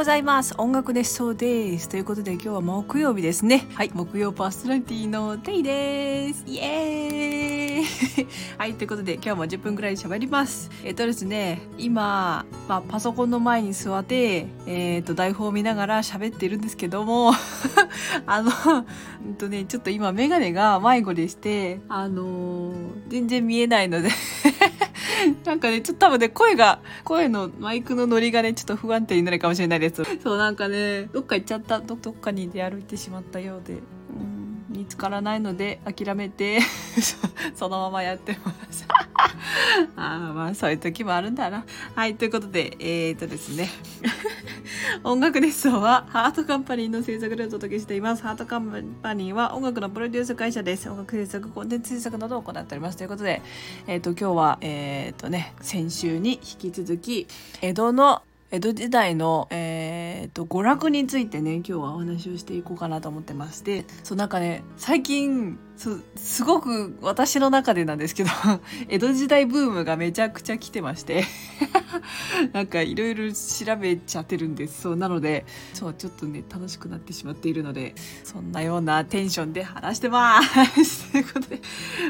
ございます。音楽熱奏です。ということで今日は木曜日ですね。はい。木曜パーソナリティのテイです。イエーイ。はいということで今日も10分くらい喋ります。えっ、とですね今、まあ、パソコンの前に座ってえっ、と台本を見ながら喋ってるんですけども あのうんとねちょっと今メガネが迷子でしてあのー全然見えないので なんかね、ちょっと多分ね、声が、声のマイクのノリがね、ちょっと不安定になるかもしれないです。そう、なんかね、どっか行っちゃった、どっかに出歩いてしまったようで、見つからないので、諦めて、そのままやってます。ああ、まあ、そういう時もあるんだな。はい、ということで、えー、っとですね。音楽熱奏はハートカンパニーの制作でお届けしています。ハートカンパニーは音楽のプロデュース会社です。音楽制作、コンテンツ制作などを行っております。ということで、えっ、と、今日は、えっ、とね、先週に引き続き、江戸の江戸時代の、えー、と娯楽についてね今日はお話をしていこうかなと思ってましてそうなんかね最近すすごく私の中でなんですけど 江戸時代ブームがめちゃくちゃ来てまして なんかいろいろ調べちゃってるんです。そうなのでそうちょっとね楽しくなってしまっているのでそんなようなテンションで話してます。ということで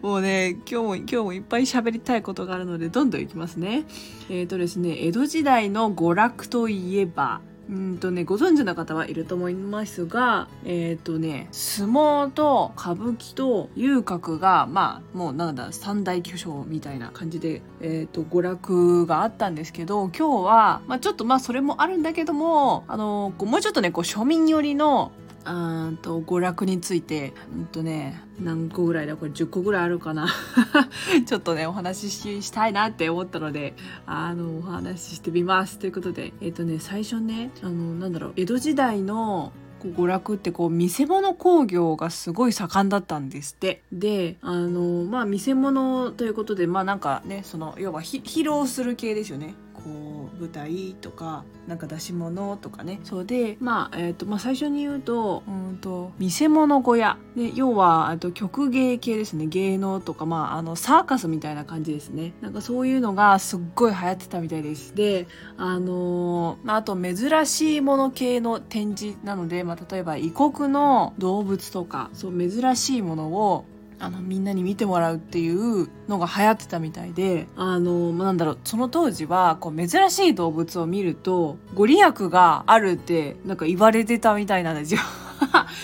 もうね今日も今日もいっぱい喋りたいことがあるのでどんどんいきますね。えっ、とですね江戸時代の娯楽といえばうんとね、ご存知の方はいると思いますが、えっ、とね、相撲と歌舞伎と遊郭が、まあ、もうなんだ、三大巨匠みたいな感じで、えっ、と、娯楽があったんですけど、今日は、まあちょっとまあそれもあるんだけども、あの、こうもうちょっとね、こう庶民寄りの、あーと娯楽について、うんとね、何個ぐらいだ？これ10個ぐらいあるかな？ちょっとね、お話ししたいなって思ったので、あの、お話ししてみます。ということで、えっ、とね、最初ね、あの、なんだろう、江戸時代の娯楽ってこう見せ物興行がすごい盛んだったんですって。であのまあ見せ物ということでまあなんかねその要は披露する系ですよね。こう舞台とかなんか出し物とかね。そうでまあえっ、とまあ最初に言うとうんと見せ物小屋。で要はあと曲芸系ですね。芸能とかまああのサーカスみたいな感じですね。なんかそういうのがすっごい流行ってたみたいです。であのまああと珍しいもの系の展示なので、まあ、例えば異国の動物とかそう珍しいものをあのみんなに見てもらうっていうのが流行ってたみたいであのまなんだろうその当時はこう珍しい動物を見るとご利益があるってなんか言われてたみたいなんですよ。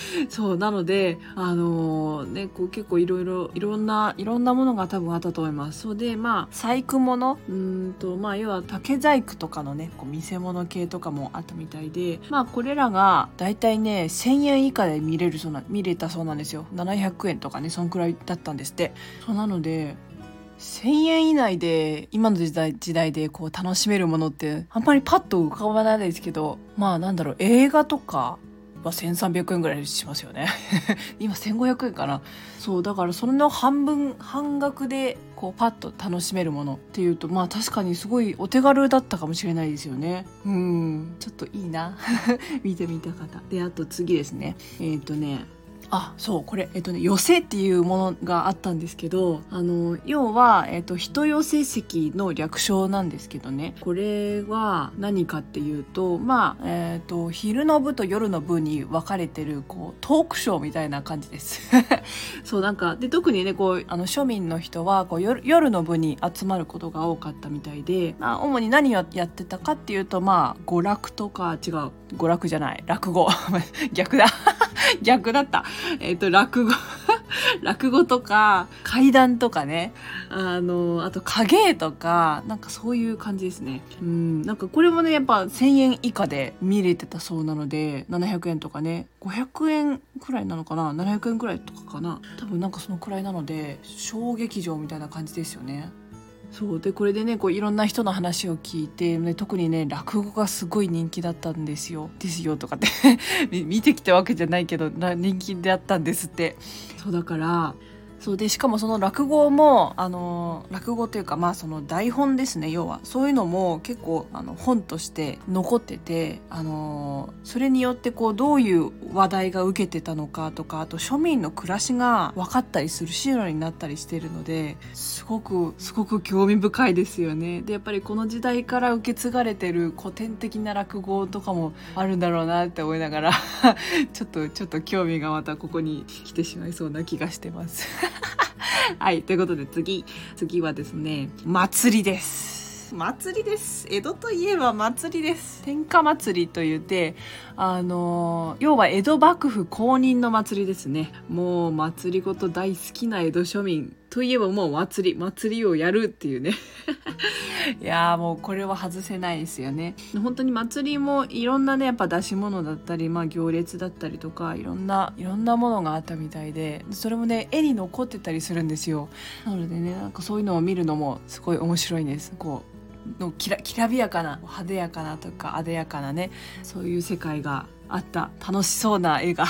そうなのであのねこう結構いろいろいろんないろんなものが多分あったと思います。そうでまあ細工物うんとまあ要は竹細工とかのねこう見せ物系とかもあったみたいでまあこれらがだいたいね1000円以下で見れるそうな見れたそうなんですよ。700円とかねそんくらいだったんですって。そうなので1000円以内で今の時代時代でこう楽しめるものってあんまりパッと浮かばないですけどまあなんだろう映画とかは1300円ぐらいしますよね。今1500円かな。そうだからその半分半額でこうパッと楽しめるものっていうとまあ確かにすごいお手軽だったかもしれないですよね。うん。ちょっといいな。見てみた方。であと次ですね。えっ、とねあそうこれえっとね寄せっていうものがあったんですけどあの要は、えっと、人寄せ席の略称なんですけどね。これは何かっていうとまあえっと昼の部と夜の部に分かれてるこうトークショーみたいな感じです。そうなんかで特にねこうあの庶民の人はこう夜夜の部に集まることが多かったみたいで、まあ、主に何をやってたかっていうとまあ娯楽とか違う娯楽じゃない落語。逆だ。逆だった。えっ、と、落語。落語とか、怪談とかね。あの、あと影絵とか、なんかそういう感じですね。うん。なんかこれもね、やっぱ1000円以下で見れてたそうなので、700円とかね、500円くらいなのかな ?700 円くらいとかかな？多分なんかそのくらいなので、小劇場みたいな感じですよね。そうでこれでねこういろんな人の話を聞いて、ね、特にね落語がすごい人気だったんですよ。ですよとかって 見てきたわけじゃないけど人気であったんですって。そうだからそうでしかもその落語もあの落語というかまあその台本ですね要はそういうのも結構あの本として残っててあのそれによってこうどういう話題が受けてたのかとかあと庶民の暮らしが分かったりする資料になったりしてるのですごくすごく興味深いですよね。でやっぱりこの時代から受け継がれてる古典的な落語とかもあるんだろうなって思いながら ちょっとちょっと興味がまたここに来てしまいそうな気がしてます。はい、ということで次。次はですね祭りです。祭りです。江戸といえば祭りです。天下祭りと言ってあの要は江戸幕府公認の祭りですね。もう祭りごと大好きな江戸庶民といえばもう祭り祭りをやるっていうね。いやもうこれは外せないですよね。本当に祭りもいろんなねやっぱ出し物だったり、まあ、行列だったりとかいろんないろんなものがあったみたいでそれもね絵に残ってたりするんですよ。なのでね。なんかそういうのを見るのもすごい面白いんです。こうのきらきらびやかな派手やかなとかあでやかなねそういう世界があった。楽しそうな絵が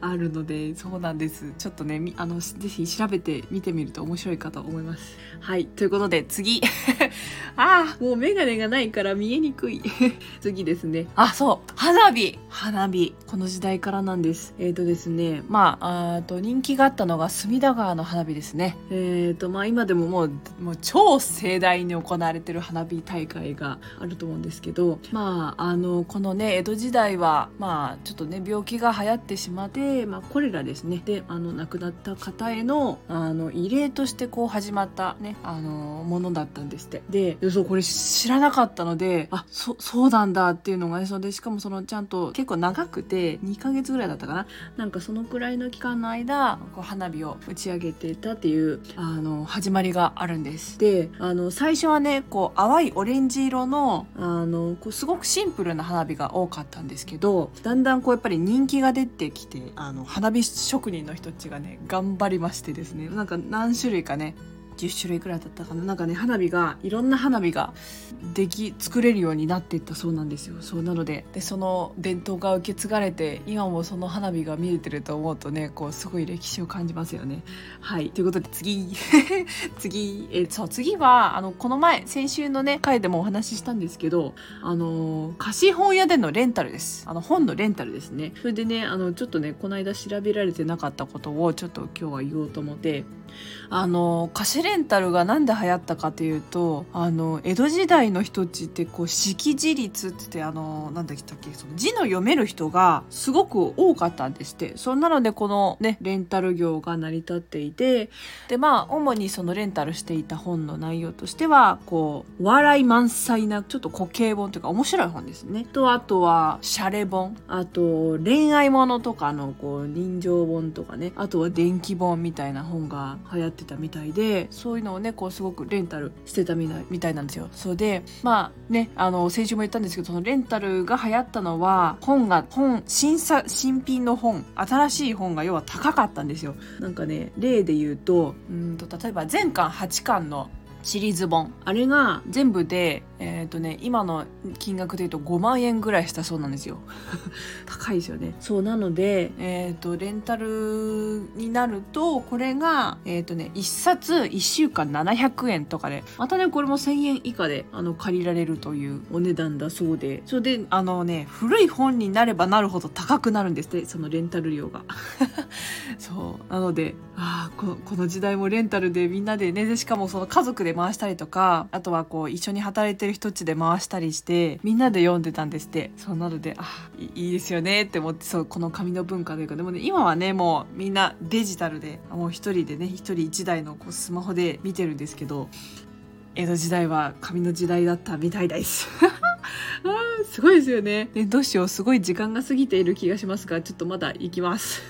あるのでそうなんです。ちょっとねあのぜひ調べて見てみると面白いかと思います。はい。ということで次。ああもう眼鏡がないから見えにくい。次ですね。あそう。花火。花火。この時代からなんです。えっ、ー、とですね。まああと人気があったのが隅田川の花火ですね。えっ、ー、とまあ今でももうもう超盛大に行われてる花火大会があると思うんですけどまああのこのね江戸時代はまあちょっとね病気が流行ってしまって、まあ、コレラですね。であの亡くなった方へのあの慰霊としてこう始まったねあのものだったんですって。でそうこれ知らなかったのであそそうなんだっていうのがねそれでしかもそのちゃんと結構長くて2ヶ月ぐらいだったかな。なんかそのくらいの期間の間こう花火を打ち上げてたっていうあの始まりがあるんです。であの最初はねこう淡いオレンジ色のあのこうすごくシンプルな花火が多かったんですけどだんだんこうやっぱり人気が出てきてあの花火職人の人たちがね頑張りましてですねなんか何種類かね10種類くらいだったかな。なんかね花火がいろんな花火ができ作れるようになっていったそうなんですよ。そうなのででその伝統が受け継がれて今もその花火が見えてると思うとねこうすごい歴史を感じますよね。はい。ということで次。次。えそう次はあのこの前先週のね回でもお話ししたんですけどあの貸本屋でのレンタルです。あの本のレンタルですね。それでねあのちょっとねこの間調べられてなかったことをちょっと今日は言おうと思ってあの貸しレンタルが何で流行ったかというとあの江戸時代の人たちってこう識字率ってってあの何だっけその字の読める人がすごく多かったんですって。そんなのでこのねレンタル業が成り立っていてでまあ主にそのレンタルしていた本の内容としてはこう笑い満載なちょっと固形本というか面白い本ですね。とあとはシャレ本。あと恋愛ものとかのこう人情本とかね。あとは電気本みたいな本が流行ってたみたいでそういうのをねこうすごくレンタルしてたみたいみたいなんですよ。それでまあねあの先週も言ったんですけどそのレンタルが流行ったのは本が本新作新品の本新しい本が要は高かったんですよ。なんかね例で言うとうんと例えば全巻8巻のシリーズ本。あれが全部でえっ、ー、とね今の金額で言うと5万円ぐらいしたそうなんですよ。高いですよね。そうなのでえっ、ー、とレンタルになるとこれがえっ、ー、とね1冊1週間700円とかでまたねこれも1000円以下であの借りられるというお値段だそうで。それであのね古い本になればなるほど高くなるんですってそのレンタル料が。そう。なのでああここの時代もレンタルでみんなでねでしかもその家族で回したりとかあとはこう一緒に働いててる人たちで回したりしてみんなで読んでたんですって。そうなのであいいですよねって思ってそうこの紙の文化というか。でもね今はねもうみんなデジタルでもう一人でね一人一台のこうスマホで見てるんですけど江戸時代は紙の時代だったみたいです。あすごいですよね。ねどうしようすごい時間が過ぎている気がしますがちょっとまだ行きます。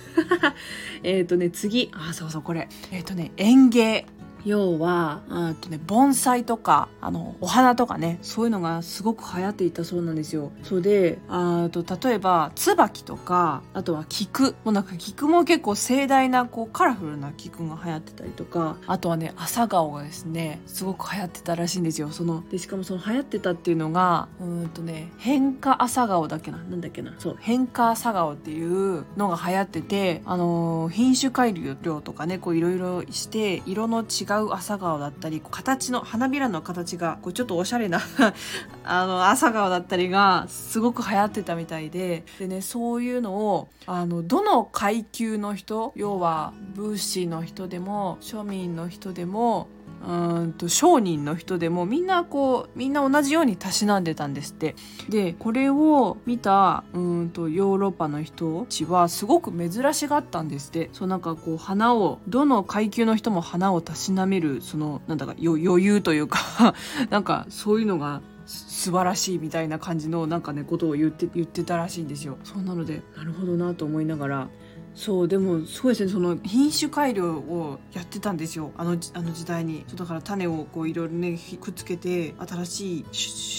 えっとね次。あそうそうこれ。えっ、ー、とね園芸。要はあとね盆栽とかあのお花とかねそういうのがすごく流行っていたそうなんですよ。それであと例えば椿とかあとは菊。もうなんか菊も結構盛大なこうカラフルな菊が流行ってたりとか。あとはね朝顔がですねすごく流行ってたらしいんですよ。そのでしかもその流行ってたっていうのがうんとね変化朝顔だけな？なんだっけな？そう変化朝顔っていうのが流行っててあのー、品種改良とかねこういろいろして色の違う朝顔だったり形の花びらの形がこうちょっとおしゃれな あの朝顔だったりがすごく流行ってたみたいででねそういうのをあのどの階級の人要は武士の人でも庶民の人でもうんと商人の人でもみんなこうみんな同じようにたしなんでたんですってでこれを見たうんとヨーロッパの人たちはすごく珍しがったんですってそうなんかこう花をどの階級の人も花をたしなめるそのなんだか余裕というか なんかそういうのが素晴らしいみたいな感じのなんかねことを言って言ってたらしいんですよ。そうなのでなるほどなと思いながらそうでもすごいですねその品種改良をやってたんですよ。あのあの時代に。そうだから種をこういろいろねくっつけて新しい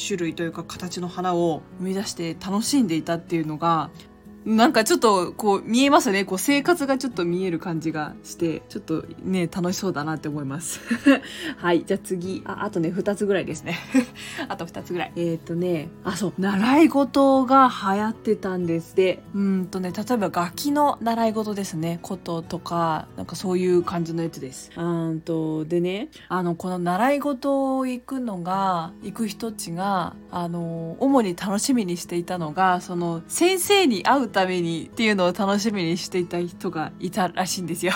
種類というか形の花を生み出して楽しんでいたっていうのがなんかちょっとこう見えますね。こう生活がちょっと見える感じがして、ちょっとね、楽しそうだなって思います。はい。じゃあ次。あ、あとね、二つぐらいですね。あと二つぐらい。えっ、ー、とね、あ、そう。習い事が流行ってたんですで、うんとね、例えば楽器の習い事ですね。琴とか、なんかそういう感じのやつです。うんと、でね、あの、この習い事を行くのが、行く人たちが、あの、主に楽しみにしていたのが、その、先生に会うためにっていうのを楽しみにしていた人がいたらしいんですよ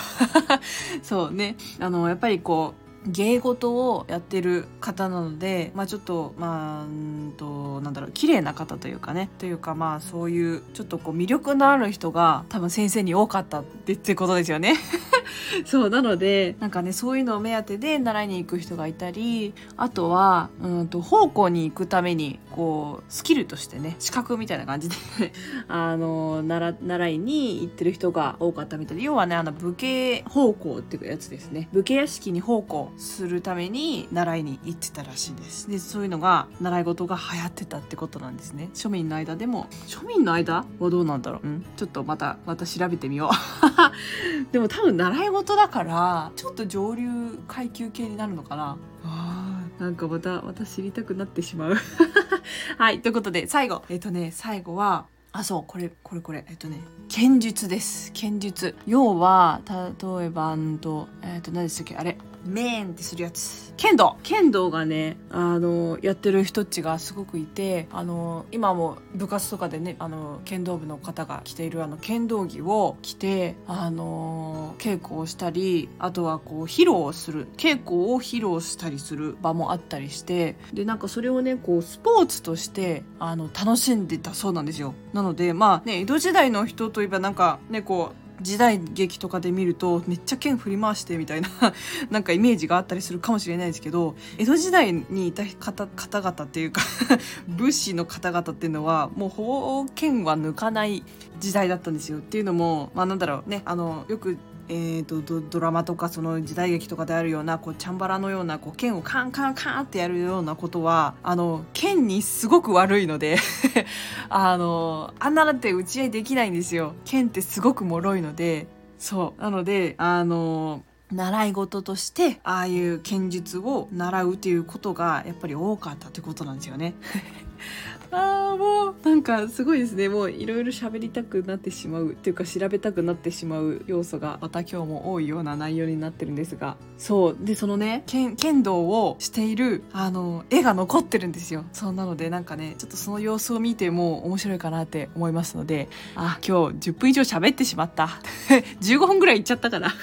そうね。あの、やっぱりこう、芸事をやってる方なので、まあちょっと、まあ、うんと、なんだろう、綺麗な方というかね、というかまあそういう、ちょっとこう魅力のある人が多分先生に多かったってってことですよね。そうなのでなんかねそういうのを目当てで習いに行く人がいたりあとはうんと奉公に行くためにこうスキルとしてね資格みたいな感じで あの習習いに行ってる人が多かったみたいで要はねあの武家奉公っていうやつですね。武家屋敷に奉公するために習いに行ってたらしいです。でそういうのが習い事が流行ってたってことなんですね。庶民の間でも。庶民の間はどうなんだろう、うん、ちょっとまたまた調べてみよう。でも多分習い事だからちょっと上流階級系になるのかな。あなんかまたまた知りたくなってしまう。はいということで最後。えっ、とね最後はあそうこれこれこれ。えっとね剣術です。剣術。要は例えばんとえっと何でしたっけ？あれ。メーンってするやつ。剣道剣道がねあのやってる人っちがすごくいてあの今も部活とかでねあの剣道部の方が着ているあの剣道着を着てあの稽古をしたりあとはこう披露する。稽古を披露したりする場もあったりしてでなんかそれをねこうスポーツとしてあの楽しんでたそうなんですよ。なのでまあね江戸時代の人といえばなんかねこう時代劇とかで見るとめっちゃ剣振り回してみたいな なんかイメージがあったりするかもしれないですけど江戸時代にいた方方々っていうか 武士の方々っていうのはもう法剣は抜かない時代だったんですよ。っていうのもまあなんだろうねあのよくえーと、ドラマとかその時代劇とかであるようなこうチャンバラのようなこう剣をカンカンカンってやるようなことはあの剣にすごく悪いので あのあんなだって打ち合いできないんですよ。剣ってすごく脆いのでそう。なのであの習い事としてああいう剣術を習うっていうことがやっぱり多かったってことなんですよね。ああもうなんかすごいですね。もういろいろ喋りたくなってしまうっていうか調べたくなってしまう要素がまた今日も多いような内容になってるんですが。そう。でそのね剣剣道をしているあの絵が残ってるんですよ。そうなのでなんかねちょっとその様子を見ても面白いかなって思いますので。あ今日10分以上喋ってしまった。15分ぐらいいっちゃったかな。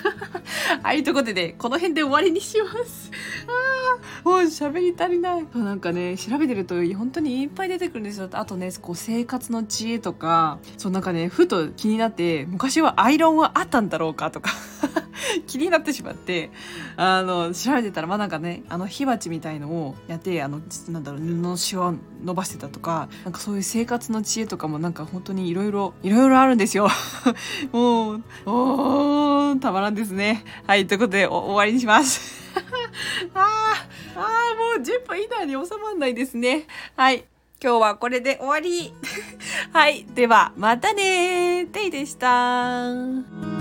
はいというとことでこの辺で終わりにします。あもう喋り足りない。なんかね調べてると本当にいっぱい出てくるんですよ。あとねこう生活の知恵とかそうなんかねふと気になって昔はアイロンはあったんだろうかとか 気になってしまってあの調べてたらまあなんかねあの火鉢みたいのをやってあのなんだろう布のシワを伸ばしてたとかなんかそういう生活の知恵とかもなんか本当にいろいろいろいろあるんですよ。もうおーたまらんですね。はいということで終わりにします。あーあーもう10分以内に収まんないですね。はい。今日はこれで終わり はい。では、またねー。ていでした